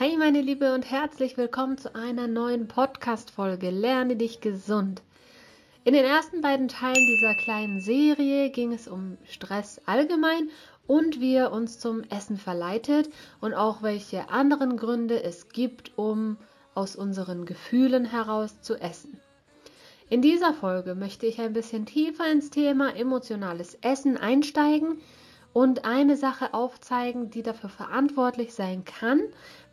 Hi meine Liebe und herzlich willkommen zu einer neuen Podcast-Folge Lerne dich gesund. In den ersten beiden Teilen dieser kleinen Serie ging es um Stress allgemein und wie er uns zum Essen verleitet und auch welche anderen Gründe es gibt, um aus unseren Gefühlen heraus zu essen. In dieser Folge möchte ich ein bisschen tiefer ins Thema emotionales Essen einsteigen und eine Sache aufzeigen, die dafür verantwortlich sein kann,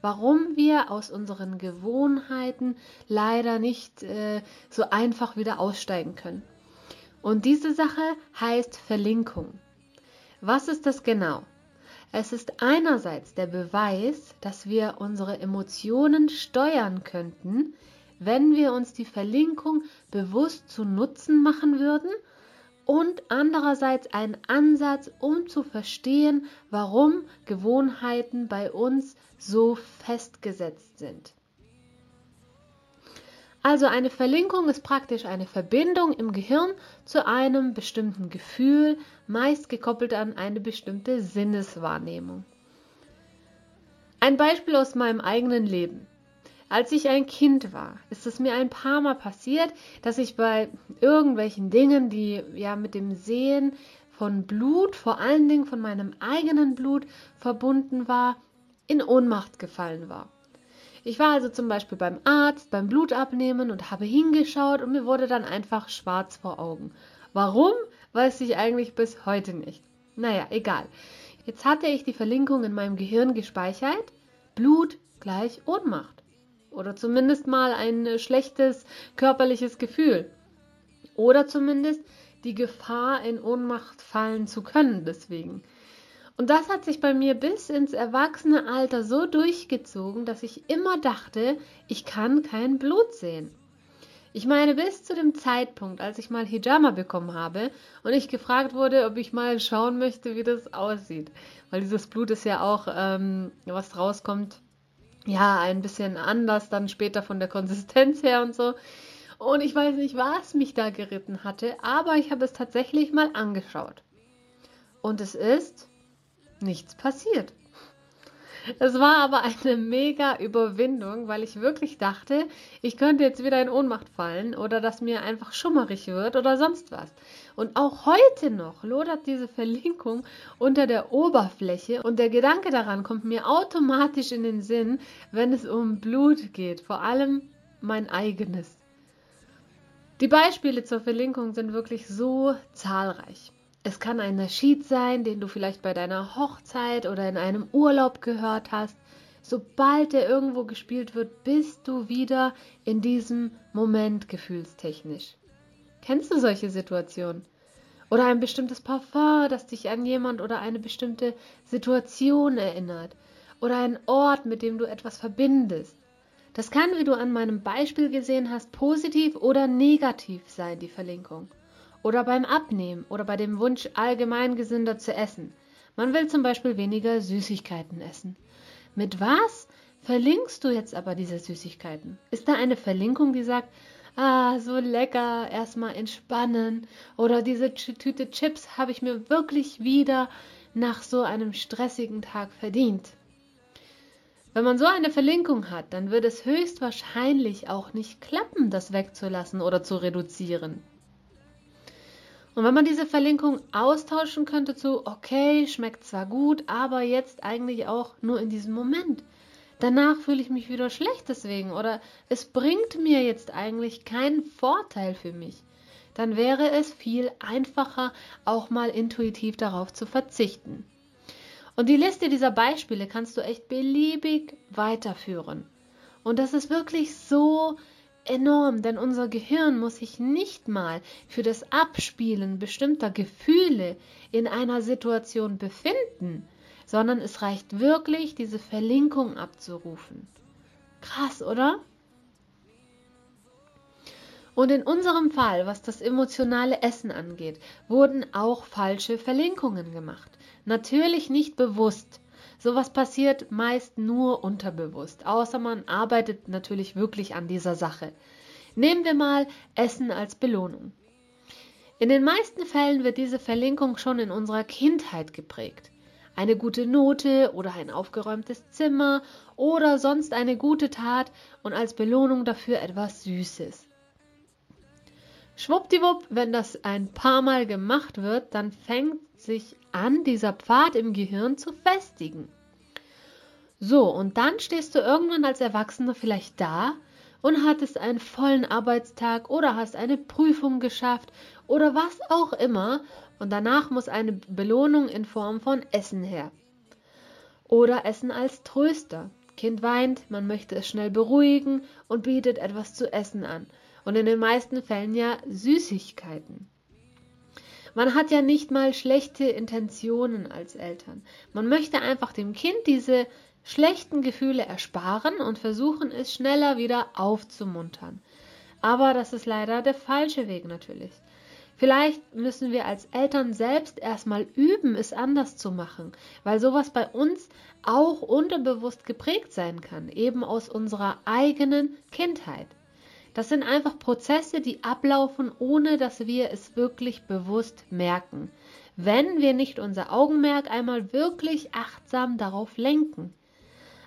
warum wir aus unseren Gewohnheiten leider nicht äh, so einfach wieder aussteigen können. Und diese Sache heißt Verlinkung. Was ist das genau? Es ist einerseits der Beweis, dass wir unsere Emotionen steuern könnten, wenn wir uns die Verlinkung bewusst zu Nutzen machen würden und andererseits ein Ansatz, um zu verstehen, warum Gewohnheiten bei uns so festgesetzt sind. Also eine Verlinkung ist praktisch eine Verbindung im Gehirn zu einem bestimmten Gefühl, meist gekoppelt an eine bestimmte Sinneswahrnehmung. Ein Beispiel aus meinem eigenen Leben. Als ich ein Kind war, ist es mir ein paar Mal passiert, dass ich bei irgendwelchen Dingen, die ja mit dem Sehen von Blut, vor allen Dingen von meinem eigenen Blut verbunden war, in Ohnmacht gefallen war. Ich war also zum Beispiel beim Arzt, beim Blutabnehmen und habe hingeschaut und mir wurde dann einfach schwarz vor Augen. Warum, weiß ich eigentlich bis heute nicht. Naja, egal. Jetzt hatte ich die Verlinkung in meinem Gehirn gespeichert. Blut gleich Ohnmacht oder zumindest mal ein schlechtes körperliches Gefühl oder zumindest die Gefahr, in Ohnmacht fallen zu können deswegen. Und das hat sich bei mir bis ins Erwachsenealter so durchgezogen, dass ich immer dachte, ich kann kein Blut sehen. Ich meine, bis zu dem Zeitpunkt, als ich mal Hijama bekommen habe und ich gefragt wurde, ob ich mal schauen möchte, wie das aussieht. Weil dieses Blut ist ja auch, ähm, was rauskommt, ja, ein bisschen anders dann später von der Konsistenz her und so. Und ich weiß nicht, was mich da geritten hatte, aber ich habe es tatsächlich mal angeschaut. Und es ist nichts passiert. Es war aber eine mega Überwindung, weil ich wirklich dachte, ich könnte jetzt wieder in Ohnmacht fallen oder dass mir einfach schummerig wird oder sonst was. Und auch heute noch lodert diese Verlinkung unter der Oberfläche und der Gedanke daran kommt mir automatisch in den Sinn, wenn es um Blut geht, vor allem mein eigenes. Die Beispiele zur Verlinkung sind wirklich so zahlreich. Es kann ein Nasheed sein, den du vielleicht bei deiner Hochzeit oder in einem Urlaub gehört hast. Sobald der irgendwo gespielt wird, bist du wieder in diesem Moment gefühlstechnisch. Kennst du solche Situationen? Oder ein bestimmtes Parfum, das dich an jemand oder eine bestimmte Situation erinnert. Oder ein Ort, mit dem du etwas verbindest. Das kann, wie du an meinem Beispiel gesehen hast, positiv oder negativ sein, die Verlinkung oder beim Abnehmen oder bei dem Wunsch, allgemein gesünder zu essen. Man will zum Beispiel weniger Süßigkeiten essen. Mit was verlinkst du jetzt aber diese Süßigkeiten? Ist da eine Verlinkung, die sagt, ah, so lecker, erstmal entspannen oder diese Tüte Chips habe ich mir wirklich wieder nach so einem stressigen Tag verdient? Wenn man so eine Verlinkung hat, dann wird es höchstwahrscheinlich auch nicht klappen, das wegzulassen oder zu reduzieren. Und wenn man diese Verlinkung austauschen könnte zu, okay, schmeckt zwar gut, aber jetzt eigentlich auch nur in diesem Moment. Danach fühle ich mich wieder schlecht deswegen oder es bringt mir jetzt eigentlich keinen Vorteil für mich. Dann wäre es viel einfacher, auch mal intuitiv darauf zu verzichten. Und die Liste dieser Beispiele kannst du echt beliebig weiterführen. Und das ist wirklich so enorm, denn unser Gehirn muss sich nicht mal für das Abspielen bestimmter Gefühle in einer Situation befinden, sondern es reicht wirklich, diese Verlinkung abzurufen. Krass, oder? Und in unserem Fall, was das emotionale Essen angeht, wurden auch falsche Verlinkungen gemacht. Natürlich nicht bewusst, Sowas passiert meist nur unterbewusst, außer man arbeitet natürlich wirklich an dieser Sache. Nehmen wir mal Essen als Belohnung. In den meisten Fällen wird diese Verlinkung schon in unserer Kindheit geprägt. eine gute Note oder ein aufgeräumtes Zimmer oder sonst eine gute Tat und als Belohnung dafür etwas Süßes. Schwuppdiwupp, wenn das ein paar Mal gemacht wird, dann fängt sich an, dieser Pfad im Gehirn zu festigen. So, und dann stehst du irgendwann als Erwachsener vielleicht da und hattest einen vollen Arbeitstag oder hast eine Prüfung geschafft oder was auch immer und danach muss eine Belohnung in Form von Essen her. Oder Essen als Tröster. Kind weint, man möchte es schnell beruhigen und bietet etwas zu essen an. Und in den meisten Fällen ja Süßigkeiten. Man hat ja nicht mal schlechte Intentionen als Eltern. Man möchte einfach dem Kind diese schlechten Gefühle ersparen und versuchen es schneller wieder aufzumuntern. Aber das ist leider der falsche Weg natürlich. Vielleicht müssen wir als Eltern selbst erstmal üben, es anders zu machen, weil sowas bei uns auch unterbewusst geprägt sein kann, eben aus unserer eigenen Kindheit. Das sind einfach Prozesse, die ablaufen, ohne dass wir es wirklich bewusst merken, wenn wir nicht unser Augenmerk einmal wirklich achtsam darauf lenken.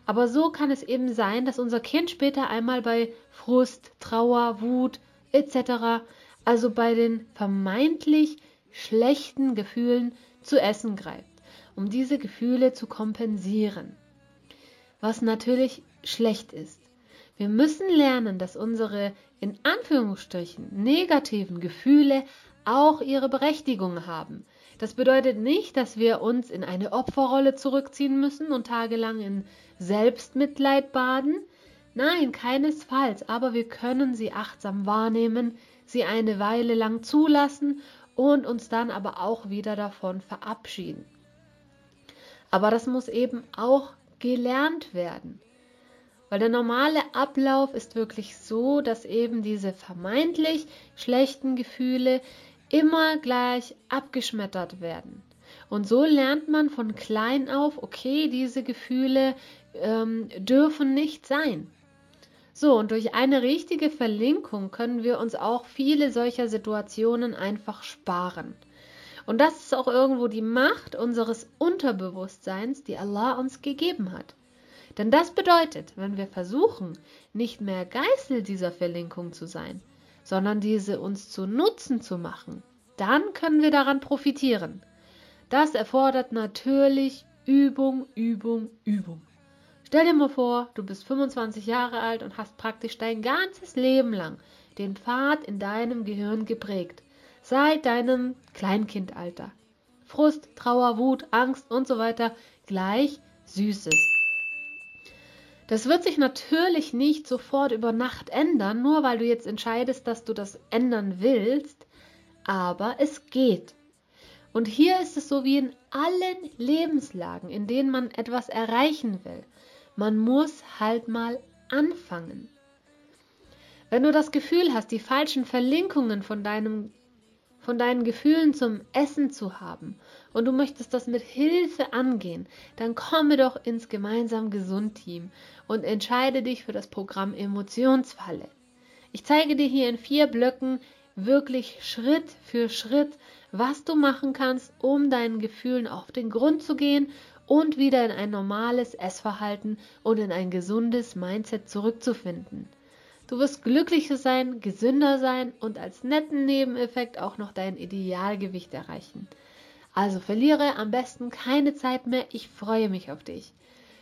Aber so kann es eben sein, dass unser Kind später einmal bei Frust, Trauer, Wut etc also bei den vermeintlich schlechten Gefühlen zu essen greift, um diese Gefühle zu kompensieren. Was natürlich schlecht ist. Wir müssen lernen, dass unsere in Anführungsstrichen negativen Gefühle auch ihre Berechtigung haben. Das bedeutet nicht, dass wir uns in eine Opferrolle zurückziehen müssen und tagelang in Selbstmitleid baden. Nein, keinesfalls, aber wir können sie achtsam wahrnehmen, sie eine Weile lang zulassen und uns dann aber auch wieder davon verabschieden. Aber das muss eben auch gelernt werden. Weil der normale Ablauf ist wirklich so, dass eben diese vermeintlich schlechten Gefühle immer gleich abgeschmettert werden. Und so lernt man von klein auf, okay, diese Gefühle ähm, dürfen nicht sein. So, und durch eine richtige Verlinkung können wir uns auch viele solcher Situationen einfach sparen. Und das ist auch irgendwo die Macht unseres Unterbewusstseins, die Allah uns gegeben hat. Denn das bedeutet, wenn wir versuchen, nicht mehr Geißel dieser Verlinkung zu sein, sondern diese uns zu Nutzen zu machen, dann können wir daran profitieren. Das erfordert natürlich Übung, Übung, Übung. Stell dir mal vor, du bist 25 Jahre alt und hast praktisch dein ganzes Leben lang den Pfad in deinem Gehirn geprägt, seit deinem Kleinkindalter. Frust, Trauer, Wut, Angst und so weiter gleich Süßes. Das wird sich natürlich nicht sofort über Nacht ändern, nur weil du jetzt entscheidest, dass du das ändern willst, aber es geht. Und hier ist es so wie in allen Lebenslagen, in denen man etwas erreichen will. Man muss halt mal anfangen. Wenn du das Gefühl hast, die falschen Verlinkungen von deinem von deinen Gefühlen zum Essen zu haben und du möchtest das mit Hilfe angehen, dann komme doch ins gemeinsam gesund Team und entscheide dich für das Programm Emotionsfalle. Ich zeige dir hier in vier Blöcken wirklich Schritt für Schritt, was du machen kannst, um deinen Gefühlen auf den Grund zu gehen und wieder in ein normales Essverhalten und in ein gesundes Mindset zurückzufinden. Du wirst glücklicher sein, gesünder sein und als netten Nebeneffekt auch noch dein Idealgewicht erreichen. Also verliere am besten keine Zeit mehr, ich freue mich auf dich.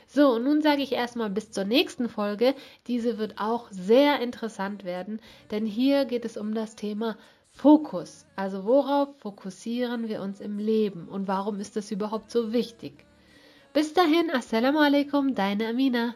So, und nun sage ich erstmal bis zur nächsten Folge. Diese wird auch sehr interessant werden, denn hier geht es um das Thema Fokus. Also worauf fokussieren wir uns im Leben und warum ist das überhaupt so wichtig? Bis dahin, Assalamu alaikum, deine Amina.